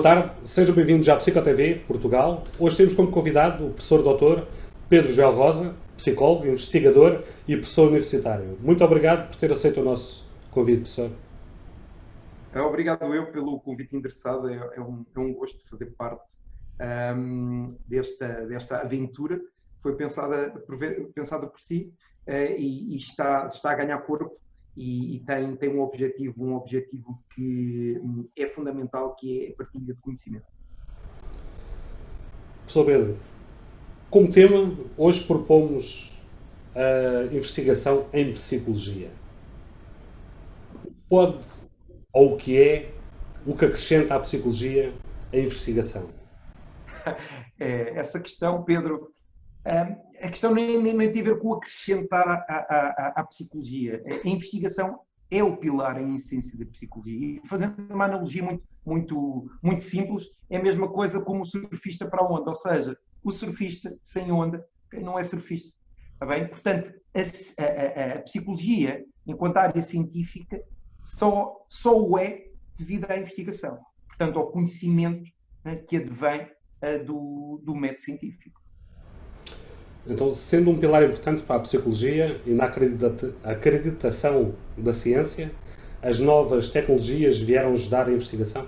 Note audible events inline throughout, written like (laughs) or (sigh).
Boa tarde, sejam bem-vindos à PsicoTV Portugal. Hoje temos como convidado o professor doutor Pedro Joel Rosa, psicólogo, investigador e professor universitário. Muito obrigado por ter aceito o nosso convite, professor. É, obrigado eu pelo convite interessado, é, é, um, é um, gosto fazer parte um, desta, desta aventura. Foi pensada pensada por si uh, e, e está, está a ganhar corpo e, e, tem, tem um objetivo, um objetivo que hum, é fundamental, que é a partilha de conhecimento. Professor Pedro, como tema, hoje propomos a investigação em psicologia. Pode, ou o que é, o que acrescenta à psicologia a investigação? (laughs) É, essa questão, Pedro, a questão nem, nem, nem tem a ver com acrescentar à, psicologia. A investigação é o pilar em essência da psicologia. E fazendo uma analogia muito, muito, muito simples, é a mesma coisa como o surfista para a onda. Ou seja, o surfista sem onda não é surfista. Está bem? Portanto, a, a, a psicologia, enquanto área científica, só, só o é devido à investigação. Portanto, ao conhecimento né, que advém uh, do, do método científico. Então, sendo um pilar importante para a psicologia e na acreditação da ciência, as novas tecnologias vieram ajudar a investigação?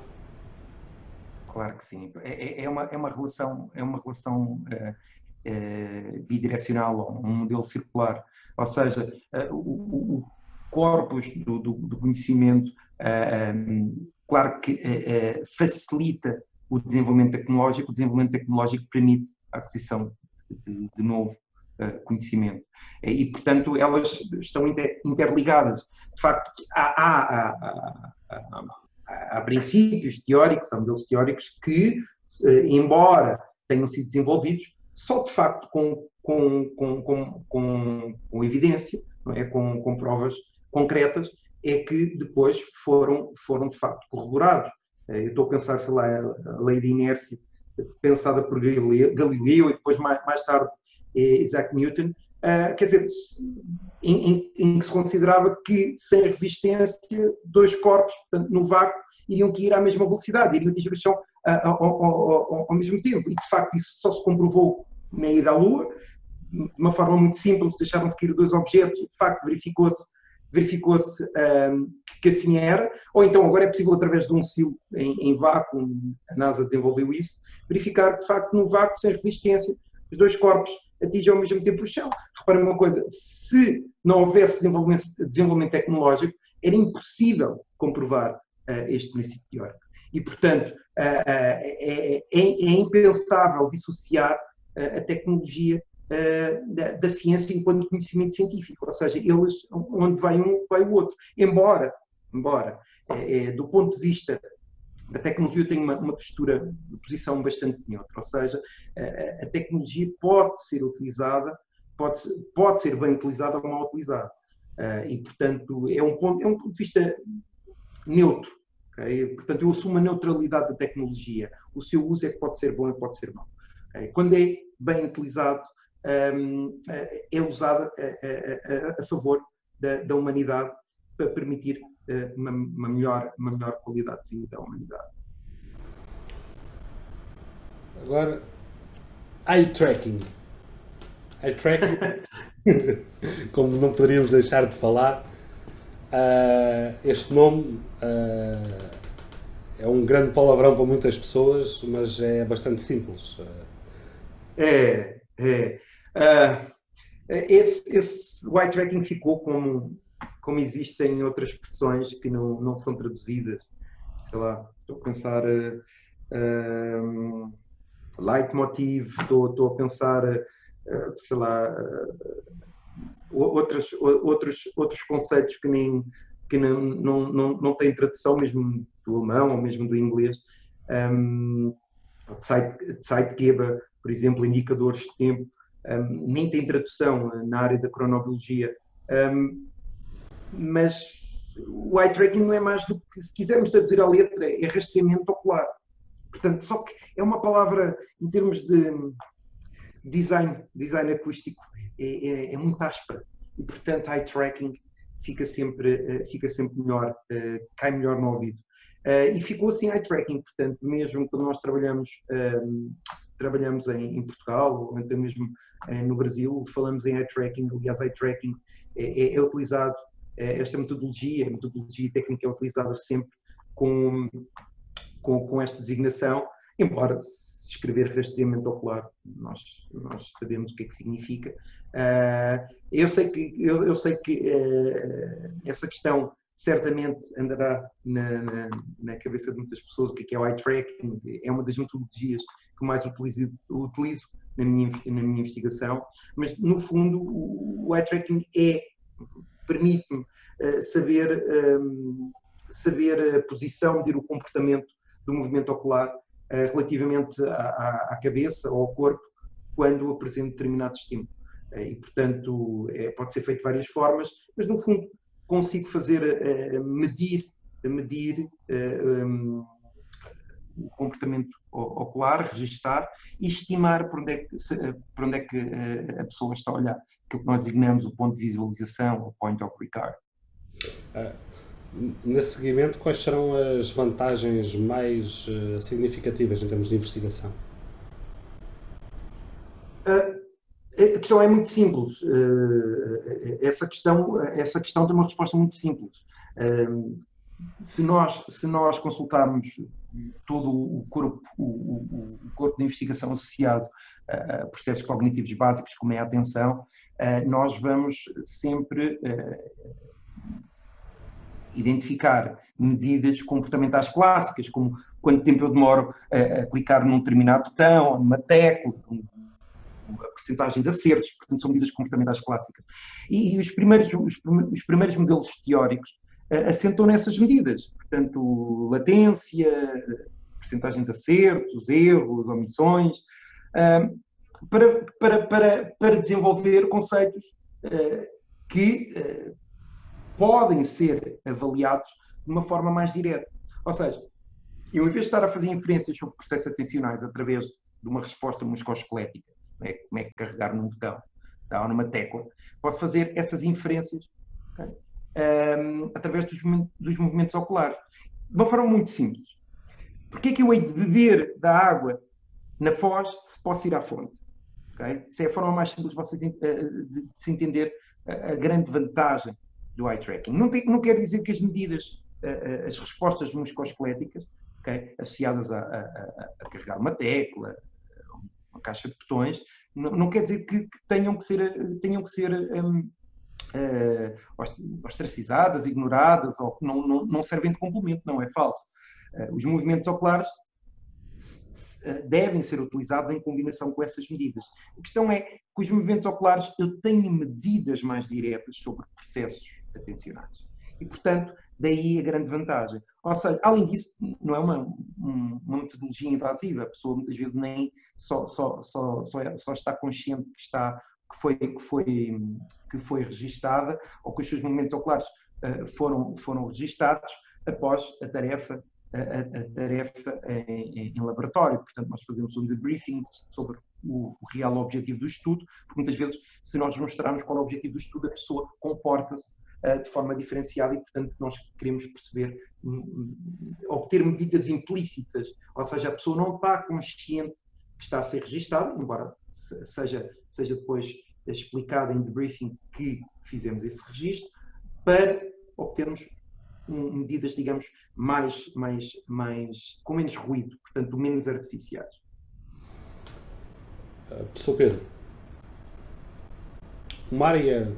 Claro que sim. É, é, é uma, é uma relação, é uma relação uh, uh, bidirecional, um modelo circular. Ou seja, uh, o, o corpus do, do, do conhecimento, claro que facilita o desenvolvimento tecnológico, o desenvolvimento tecnológico permite a aquisição de, de novo uh, conhecimento. E, portanto, elas estão inter, interligadas. De facto, há, há, há, há, princípios teóricos, há modelos teóricos que, uh, embora tenham sido desenvolvidos, só de facto com, com, com, com, com, evidência, é? com, com provas concretas, é que depois foram, foram de facto corroborados. Eh, eu estou a pensar, sei lá, a lei de inércia pensada por Galileu e depois mais, mais tarde é Isaac Newton, uh, quer dizer, em, em, em, que se considerava que sem resistência dois corpos, portanto, no vácuo, iriam que ir à mesma velocidade, iriam atingir o chão uh, ao, ao, ao, ao, mesmo tempo. E de facto isso só se comprovou na ida à Lua, de uma forma muito simples, deixaram-se cair dois objetos de facto verificou-se verificou-se um, que assim era, ou então agora é possível através de um silo em, em, vácuo, a NASA desenvolveu isso, verificar de facto no vácuo sem resistência os dois corpos atingem ao mesmo tempo o chão. Reparem uma coisa, se não houvesse desenvolvimento, desenvolvimento tecnológico, era impossível comprovar uh, este princípio teórico. E, portanto, uh, uh, é, é, é, impensável dissociar a tecnologia da, da, ciência enquanto conhecimento científico, ou seja, eles, onde vai um, vai o outro. Embora, embora do ponto de vista da tecnologia, tenho uma, uma postura, uma posição bastante neutra, ou seja, a, a, tecnologia pode ser utilizada, pode, pode ser bem utilizada ou mal utilizada. Uh, e, portanto, é um, ponto, é um ponto de vista neutro. Okay? Portanto, eu assumo a neutralidade da tecnologia. O seu uso é que pode ser bom e pode ser mau. Okay? Quando é bem utilizado, um, é usada a, a, a favor da, da, humanidade para permitir uma, uma, melhor, uma melhor qualidade de vida à humanidade. Agora, eye tracking. Eye tracking, (laughs) como não poderíamos deixar de falar, uh, este nome uh, é um grande palavrão para muitas pessoas, mas é bastante simples. É, é. Uh, esse, esse white tracking ficou como, como existem outras expressões que não, não são traduzidas. Sei lá, estou a pensar uh, uh, leitmotiv, estou, estou a pensar, uh, sei lá, uh, outros, outros, outros conceitos que nem que não, não, não, não têm tradução mesmo do alemão ou mesmo do inglês. Um, Zeitgeber, por exemplo, indicadores de tempo um, nem tem tradução na área da cronobiologia, um, mas o eye tracking não é mais do que, se quisermos traduzir a letra, é rastreamento ocular. Portanto, só que é uma palavra, em termos de design, design acústico, é, é, é muito áspera. E, portanto, eye tracking fica sempre, uh, fica sempre melhor, uh, cai melhor no ouvido. Uh, e ficou assim eye tracking, portanto, mesmo quando nós trabalhamos, um, trabalhamos em, Portugal, ou até mesmo no Brasil, falamos em eye tracking, aliás, eye tracking é, é, é utilizado, esta metodologia, a metodologia técnica é utilizada sempre com, com, com esta designação, embora se escrever rastreamento ocular, nós, nós sabemos o que é que significa. Uh, eu sei que, eu, eu sei que essa questão certamente andará na, na, na, cabeça de muitas pessoas o que é, é o eye tracking, é uma das metodologias que mais utilizo, utilizo na, minha, na minha investigação, mas no fundo o, o eye tracking é, permite-me uh, saber, um, saber a posição, medir o comportamento do movimento ocular uh, relativamente à, à, cabeça ou ao corpo quando apresenta determinado estímulo. Uh, e, portanto, é, pode ser feito de várias formas, mas no fundo consigo fazer, medir, medir um, o comportamento ocular, registar e estimar para onde é que, para onde é que a pessoa está a olhar, que nós designamos o ponto de visualização, o point of regard. Uh, nesse seguimento, quais serão as vantagens mais uh, significativas em termos de investigação? A questão é muito simples. Eh, essa questão, essa questão tem uma resposta muito simples. Ehm, se nós, se nós consultarmos todo o corpo, o, o corpo de investigação associado a processos cognitivos básicos, como é a atenção, eh, nós vamos sempre eh, identificar medidas comportamentais clássicas, como quanto tempo eu demoro a, clicar num determinado botão, numa tecla, a percentagem de acertos, portanto são medidas comportamentais clássicas. E, os, primeiros, os, os, primeiros modelos teóricos assentam nessas medidas, portanto latência, percentagem de acertos, erros, omissões, para, para, para, para desenvolver conceitos uh, que podem ser avaliados de uma forma mais direta. Ou seja, eu, em vez de estar a fazer inferências sobre processos atencionais através de uma resposta musculoesquelética, é, como é que carregar num botão tá, ou numa tecla, posso fazer essas inferências okay, um, através dos, dos, movimentos oculares. De uma forma muito simples. Porquê é que eu hei de beber da água na foz se posso ir à fonte? Okay? Isso é a forma mais simples de, vocês, eh, de se entender a, a grande vantagem do eye tracking. Não, tem, não quer dizer que as medidas, as respostas musculoesqueléticas, okay, associadas a, a, a, carregar uma tecla, uma caixa de botões, não, não quer dizer que, que, tenham que ser, tenham que ser um, uh, ostracizadas, ignoradas ou que não, não, não servem de complemento, não é falso. Uh, os movimentos oculares uh, devem ser utilizados em combinação com essas medidas. A questão é que os movimentos oculares eu tenho medidas mais diretas sobre processos atencionais. E, portanto, daí a grande vantagem. Ou seja, além disso, não é uma, uma metodologia invasiva, a pessoa muitas vezes nem só, só, só, só, é, só está consciente que, está, que, foi, que, foi, que foi registada ou que os seus movimentos oculares uh, foram, foram registados após a tarefa a, a, tarefa em, em, laboratório. Portanto, nós fazemos um debriefing sobre o, o, real objetivo do estudo, porque muitas vezes, se nós mostrarmos qual é o objetivo do estudo, a pessoa comporta-se uh, de forma diferenciada e, portanto, nós queremos perceber, um, obter medidas implícitas, ou seja, a pessoa não está consciente que está a ser registada, embora seja, seja depois explicado em debriefing que fizemos esse registro, para obtermos medidas, digamos, mais, mais, mais, com menos ruído, portanto, menos artificiais. Uh, Professor Pedro, uma área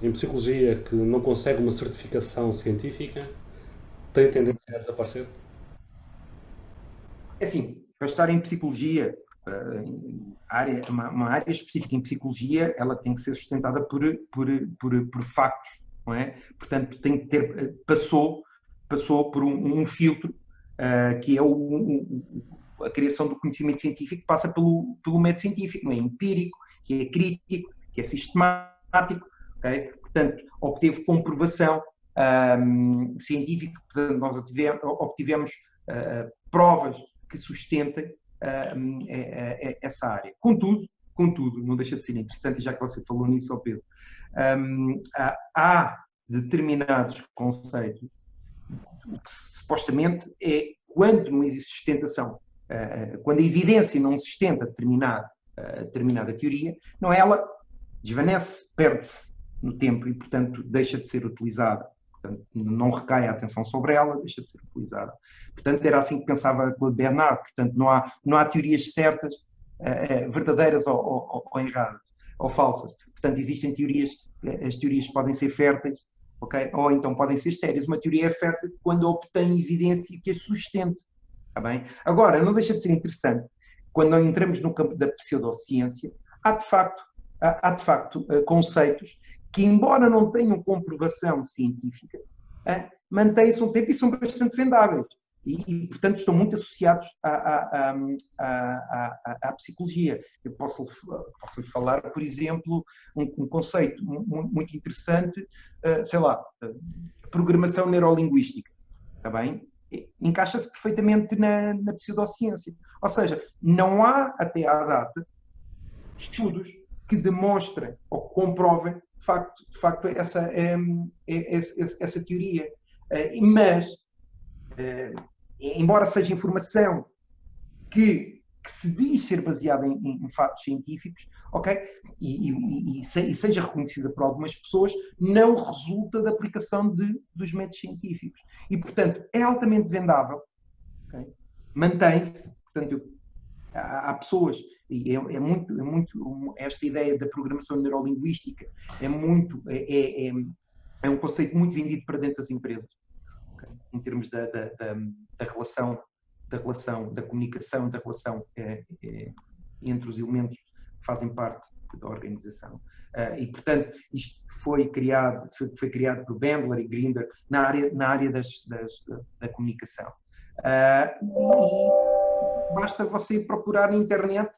em psicologia que não consegue uma certificação científica tem tendência a desaparecer? É assim, para estar em psicologia, área, uma, uma, área específica em psicologia, ela tem que ser sustentada por, por, por, por factos, não é? Portanto, tem que ter, eh, passou, passou por um, um filtro, uh, que é o, o, a criação do conhecimento científico, passa pelo, pelo método científico, não é? Empírico, que é crítico, que é sistemático, Okay? Portanto, obteve comprovação um, científica, portanto, nós obtivemos, obtivemos uh, provas que sustentem essa área. Contudo, contudo, não deixa de ser interessante, já que você falou nisso, Pedro, um, há determinados conceitos que supostamente é quando não existe sustentação, quando a evidência não sustenta determinada, determinada teoria, não é ela desvanece, perde-se no tempo e, portanto, deixa de ser utilizada. Portanto, não recai a atenção sobre ela, deixa de ser utilizada. Portanto, era assim que pensava Claude Bernard. Portanto, não há, não há teorias certas, uh, verdadeiras ou, ou, ou, erradas, ou falsas. Portanto, existem teorias, as teorias podem ser férteis, ok? Ou então podem ser estéreis. Uma teoria é fértil quando obtém evidência que a sustente. Está bem? Agora, não deixa de ser interessante, quando entramos no campo da pseudociência, há de facto, há, há de facto eh, conceitos que, embora não tenham comprovação científica, uh, mantêm-se um tempo e são bastante vendáveis. E, e, portanto, estão muito associados à, à, à, à psicologia. Eu posso, posso falar, por exemplo, um, um conceito muito interessante, uh, sei lá, uh, programação neurolinguística. Está bem? Encaixa-se perfeitamente na, na pseudociência. Ou seja, não há, até à data, estudos que demonstrem ou que comprovem de facto, de facto essa, é, essa teoria. Eh, mas, eh, embora seja informação que, que, se diz ser baseada em, em fatos científicos, ok? E, e, e, seja reconhecida por algumas pessoas, não resulta da aplicação de, dos métodos científicos. E, portanto, é altamente vendável, okay? mantém-se. Portanto, há, há pessoas e é, é, muito, é muito esta ideia da programação neurolinguística é muito é, é, é, é um conceito muito vendido para dentro das empresas okay? em termos da, da, da, da, relação da relação da comunicação da relação é, é, entre os elementos que fazem parte da organização uh, e portanto isto foi criado foi, foi, criado por Bandler e Grinder na área na área das, das da, da, comunicação uh, e basta você procurar na internet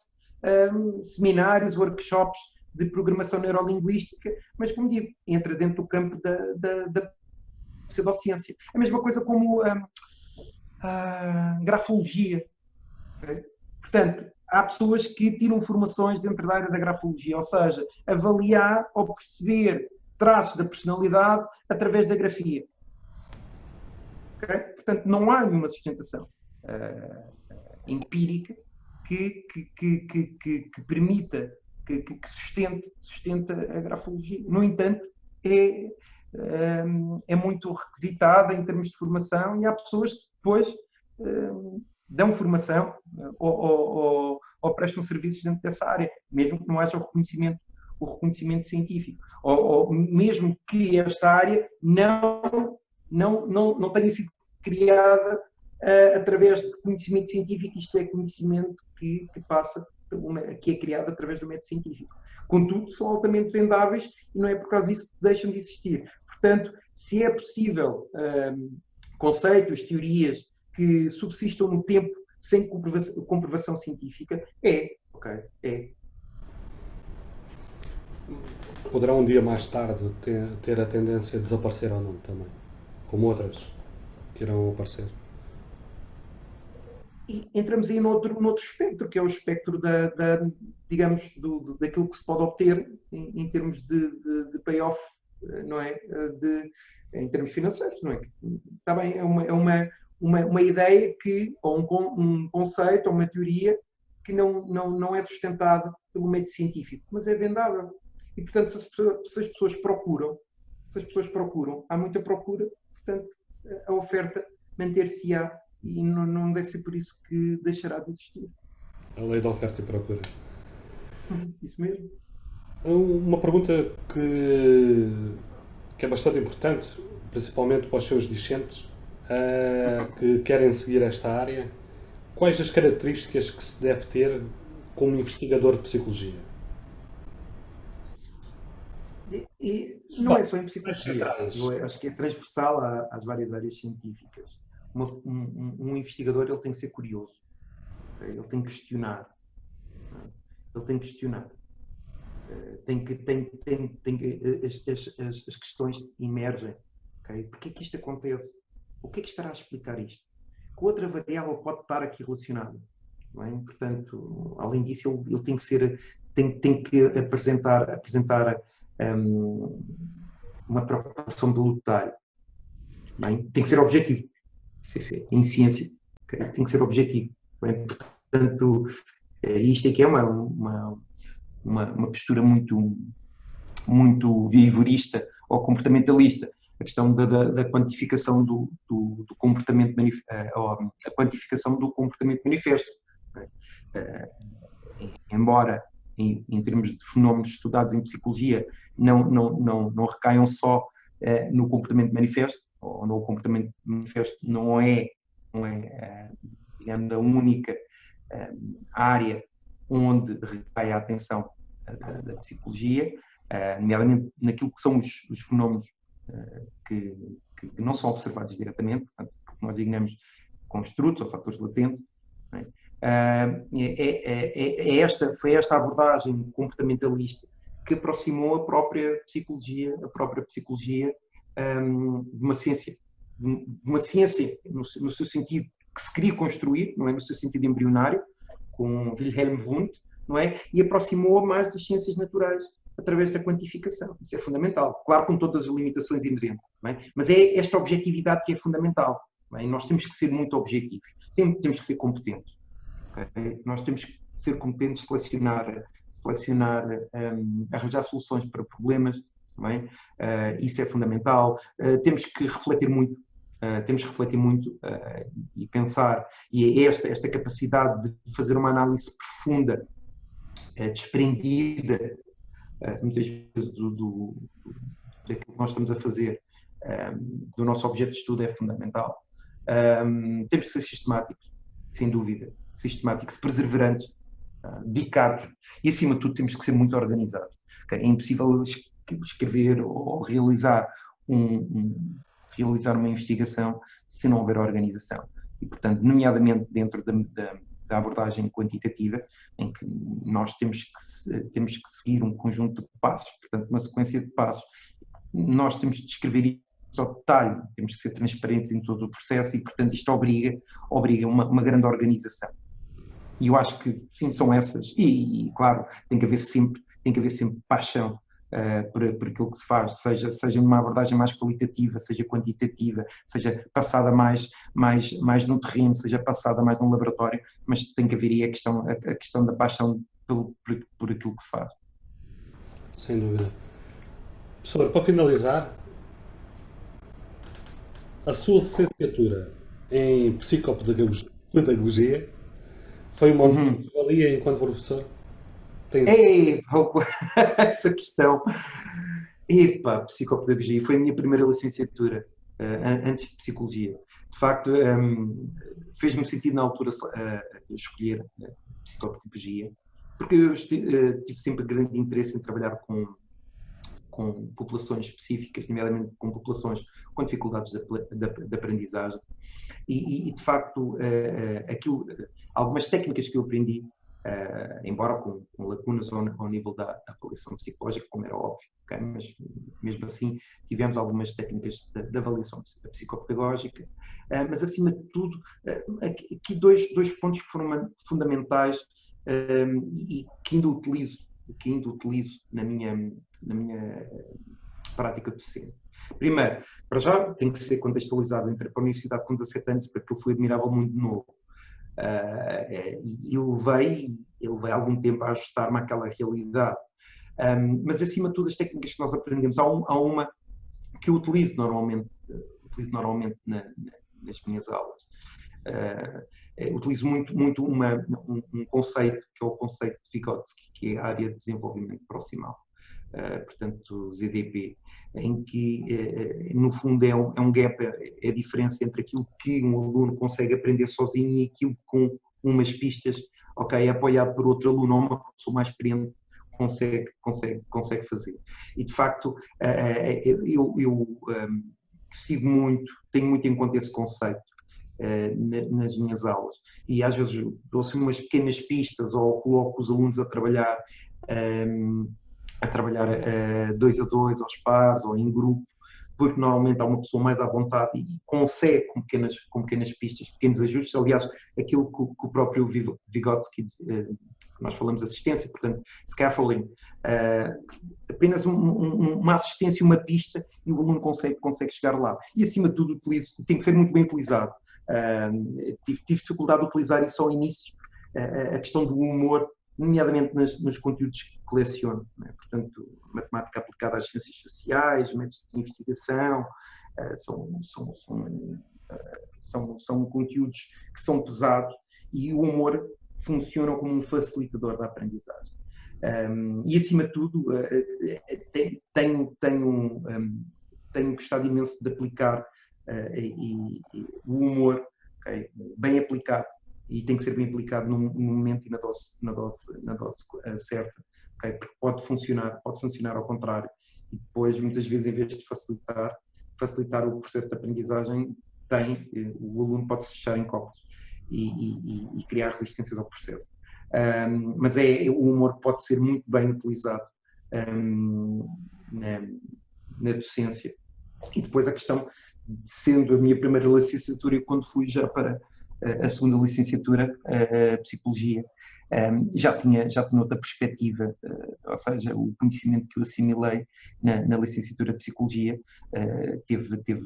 um, seminários, workshops de programação neurolinguística, mas, como digo, entra dentro do campo da, da, da pseudociência. A mesma coisa como um, a grafologia. Okay? Portanto, há pessoas que tiram formações dentro da área da grafologia, ou seja, avaliar ou perceber traços da personalidade através da grafia. Okay? Portanto, não há nenhuma sustentação uh, empírica que, que, que, que permita, que, sustente, sustente a grafologia. No entanto, é, hum, é muito requisitada em termos de formação e há pessoas que depois hum, dão formação ou, ou, ou, ou, prestam serviços dentro dessa área, mesmo que não haja o reconhecimento, o reconhecimento científico. Ou, ou mesmo que esta área não, não, não, não tenha sido criada uh, através de conhecimento científico, isto é conhecimento que, que passa, que é criado através do método científico. Contudo, são altamente vendáveis e não é por causa disso que deixam de existir. Portanto, se é possível um, conceitos, teorias que subsistam no tempo sem comprovação, comprovação científica, é, ok, é. Poderá um dia mais tarde ter, ter a tendência a desaparecer ou não também, como outras que irão aparecer e entramos aí noutro, noutro espectro, que é o espectro da, da digamos, do, daquilo que se pode obter em, em termos de, de, de, payoff, eh, não é? Eh, de, em termos financeiros, não é? Está bem, é uma, é uma, uma, uma ideia que, ou um, um conceito, ou uma teoria que não, não, não é sustentada pelo método científico, mas é vendável. E, portanto, se as pessoas, se as pessoas procuram, se as pessoas procuram, há muita procura, portanto, a oferta manter-se-á e não, não deve ser por isso que deixará de existir. A lei da oferta e procura. Isso mesmo. Uma pergunta que, que é bastante importante, principalmente para os seus discentes uh, que querem seguir esta área. Quais as características que se deve ter como investigador de psicologia? E, e não é só em psicologia, é, acho que é transversal às várias áreas científicas uma, um, um, investigador ele tem que ser curioso, okay? ele tem que questionar, ele tem que questionar, uh, tem que, tem, tem, tem que as, as, as questões emergem, okay? Porquê que isto acontece? O que é que estará a explicar isto? Que outra variável pode estar aqui relacionada? É? Portanto, além disso, ele, ele, tem que ser, tem, tem que apresentar, apresentar um, uma preocupação voluntária Bem, tem que ser objetivo. Em ciência, tem que ser objetivo. Bem, portanto, eh, isto aqui é uma, uma, uma, uma postura muito, muito vivorista ou comportamentalista. A questão da, da, da quantificação do, do, do comportamento, eh, a quantificação do comportamento manifesto. Eh, embora em, em, termos de fenómenos estudados em psicologia, não, não, não, não recaiam só no comportamento manifesto, ou no comportamento manifesto não é, não é digamos, a única área onde recai a atenção da, da psicologia, nomeadamente naquilo que são os, os fenómenos que, que, não são observados diretamente, portanto, que nós designamos construtos ou fatores latentes. É? Uh, é, é, é, esta, foi esta abordagem comportamentalista que aproximou a própria psicologia, a própria psicologia um, de uma ciência, de uma ciência no, seu sentido que se queria construir, não é no seu sentido embrionário, com Wilhelm Wundt, não é? E aproximou mais das ciências naturais através da quantificação. Isso é fundamental. Claro, com todas as limitações inerentes, é? mas é esta objetividade que é fundamental. É? nós temos que ser muito objetivos, temos que ser competentes. Okay? Nós temos que ser competentes, selecionar, selecionar um, arranjar soluções para problemas. É? Uh, isso é fundamental. Uh, temos que refletir muito Uh, temos que refletir muito e pensar, e é esta, esta capacidade de fazer uma análise profunda desprendida eh, muitas vezes do, do, daquilo que nós estamos a fazer, do nosso objeto de estudo é fundamental. Temos que ser sistemáticos, sem dúvida, sistemáticos, perseverantes, eh, dedicados e, acima de tudo, temos que ser muito organizados. É impossível escrever ou realizar, um, um, realizar uma investigação se não houver organização. E, portanto, nomeadamente dentro da, da da abordagem quantitativa, em que nós temos que, temos que seguir um conjunto de passos, portanto, uma sequência de passos. Nós temos de descrever ao detalhe, temos que ser transparentes em todo o processo e, portanto, isto obriga, obriga uma, uma grande organização. E eu acho que, sim, são essas. E, e, claro, tem que haver sempre, tem que haver sempre paixão uh, por, por aquilo que se faz, seja, seja numa abordagem mais qualitativa, seja quantitativa, seja passada mais, mais, mais no terreno, seja passada mais no laboratório, mas tem que haver aí a questão, a, a questão da paixão pelo, por, por aquilo que se faz. Sem dúvida. Professor, para finalizar, a sua licenciatura em psicopedagogia foi uma uhum. valia enquanto professor? Tem... Ei, (laughs) essa questão. Epa, psicopedagogia foi a minha primeira licenciatura, uh, antes de psicologia. De facto, um, ehm, fez-me sentido na altura uh, escolher uh, psicopedagogia, porque eu tive sempre grande interesse em trabalhar com, com populações específicas, nomeadamente com populações com dificuldades de, de, de aprendizagem. E, e, de facto, aquilo, algumas técnicas que eu aprendi Uh, embora com, com, lacunas ao, ao nível da, avaliação psicológica, como era óbvio, okay? mas mesmo assim tivemos algumas técnicas de, avaliação psicopedagógica, uh, mas acima de tudo, uh, aqui dois, dois pontos que foram fundamentais e que ainda utilizo, que ainda utilizo na minha, na minha prática docente. Primeiro, para já tem que ser contextualizado entre a universidade com 17 anos, porque eu fui admirável muito novo. E levei, levei algum tempo a ajustar-me àquela realidade. Mas, acima de tudo, as técnicas que nós aprendemos, há, um, há uma que eu utilizo normalmente, uh, utilizo normalmente na, na, nas minhas aulas. Uh, utilizo muito, muito uma, um, um, conceito, que é o conceito de Vygotsky, que é a área de desenvolvimento proximal. Uh, portanto, ZDP, em que, uh, no fundo, é um, é um gap, é a diferença entre aquilo que um aluno consegue aprender sozinho e aquilo com umas pistas, ok, apoiado por outro aluno ou uma pessoa mais experiente consegue, consegue, consegue fazer. E, de facto, eu, eu um, sigo muito, tenho muito em conta esse conceito. nas minhas aulas e às vezes dou-se umas pequenas pistas ou coloco os alunos a trabalhar um, a trabalhar uh, dois a dois, aos pares ou em grupo, porque normalmente há uma pessoa mais à vontade e consegue com pequenas, com pequenas pistas, pequenos ajustes. Aliás, aquilo que, que o próprio Vygotsky uh, nós falamos assistência, portanto, scaffolding, uh, apenas um, um, uma assistência, uma pista, e o aluno consegue, consegue chegar lá. E, acima de tudo, utilizo, tem que ser muito bem utilizado. Uh, tive, tive, dificuldade de utilizar isso ao início, a questão do humor, nomeadamente nas, nos conteúdos que leciono. Né? Portanto, matemática aplicada às ciências sociais, métodos de investigação, são, são, são, são, são conteúdos que são pesados e o humor funcionam como um facilitador da aprendizagem. Um, e, acima de tudo, uh, tenho, tenho, tenho, um, tenho gostado imenso de aplicar uh, e, e, o humor okay, bem aplicado e tem que ser bem aplicado no, momento e na dose, na dose, na dose uh, certa, okay, porque pode funcionar, pode funcionar ao contrário e depois muitas vezes em vez de facilitar, facilitar o processo de aprendizagem tem, o aluno pode se fechar em copos e, e, e criar resistências ao processo. Um, mas é, o humor pode ser muito bem utilizado um, na, na, docência. E depois a questão, sendo a minha primeira licenciatura, e quando fui já para a segunda licenciatura, a Psicologia, já, tinha, já tinha outra perspectiva, uh, ou seja, o conhecimento que eu assimilei na, na licenciatura de Psicologia uh, teve, teve,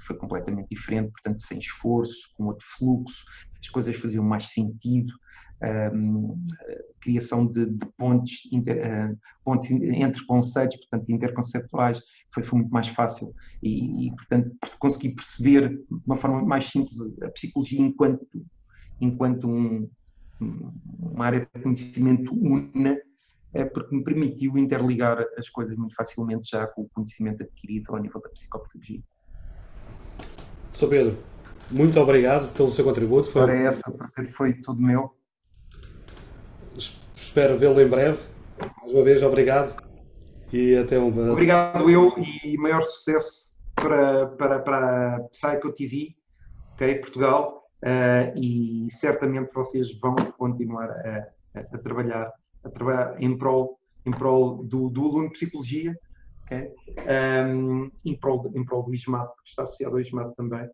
foi completamente diferente, portanto, sem esforço, com outro fluxo, as coisas faziam mais sentido, um, criação de, de pontes, inter, uh, pontes entre conceitos, portanto, interconceptuais, foi, foi muito mais fácil e, e, portanto, consegui perceber de uma forma mais simples a psicologia enquanto, enquanto um, uma área de conhecimento una, é porque me permitiu interligar as coisas muito facilmente já com o conhecimento adquirido ao nível da psicopedagogia. Sr. Pedro, muito obrigado pelo seu contributo. Foi... Para essa, foi tudo meu. Espero vê-lo em breve. Mais uma vez, obrigado e até um. Obrigado eu e maior sucesso para, para, para a Psycho TV, ok, Portugal uh, e certamente vocês vão continuar a, a, a, trabalhar, a trabalhar em prol, em prol do, do aluno de psicologia, okay? um, em, prol, em prol do ISMAP, que está associado ao ISMAP também,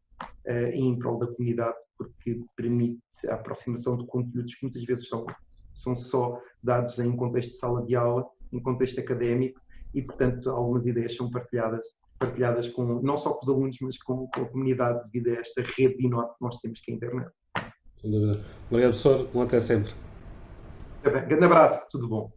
em prol da comunidade, porque permite a aproximação de conteúdos que muitas vezes são, são só dados em contexto de sala de aula, em contexto académico, e portanto algumas ideias são partilhadas partilhadas com, não só com os alunos, mas com, com a comunidade devido a esta rede enorme que nós temos que é a internet. Obrigado, professor. Um até sempre. Grande abraço. Tudo bom.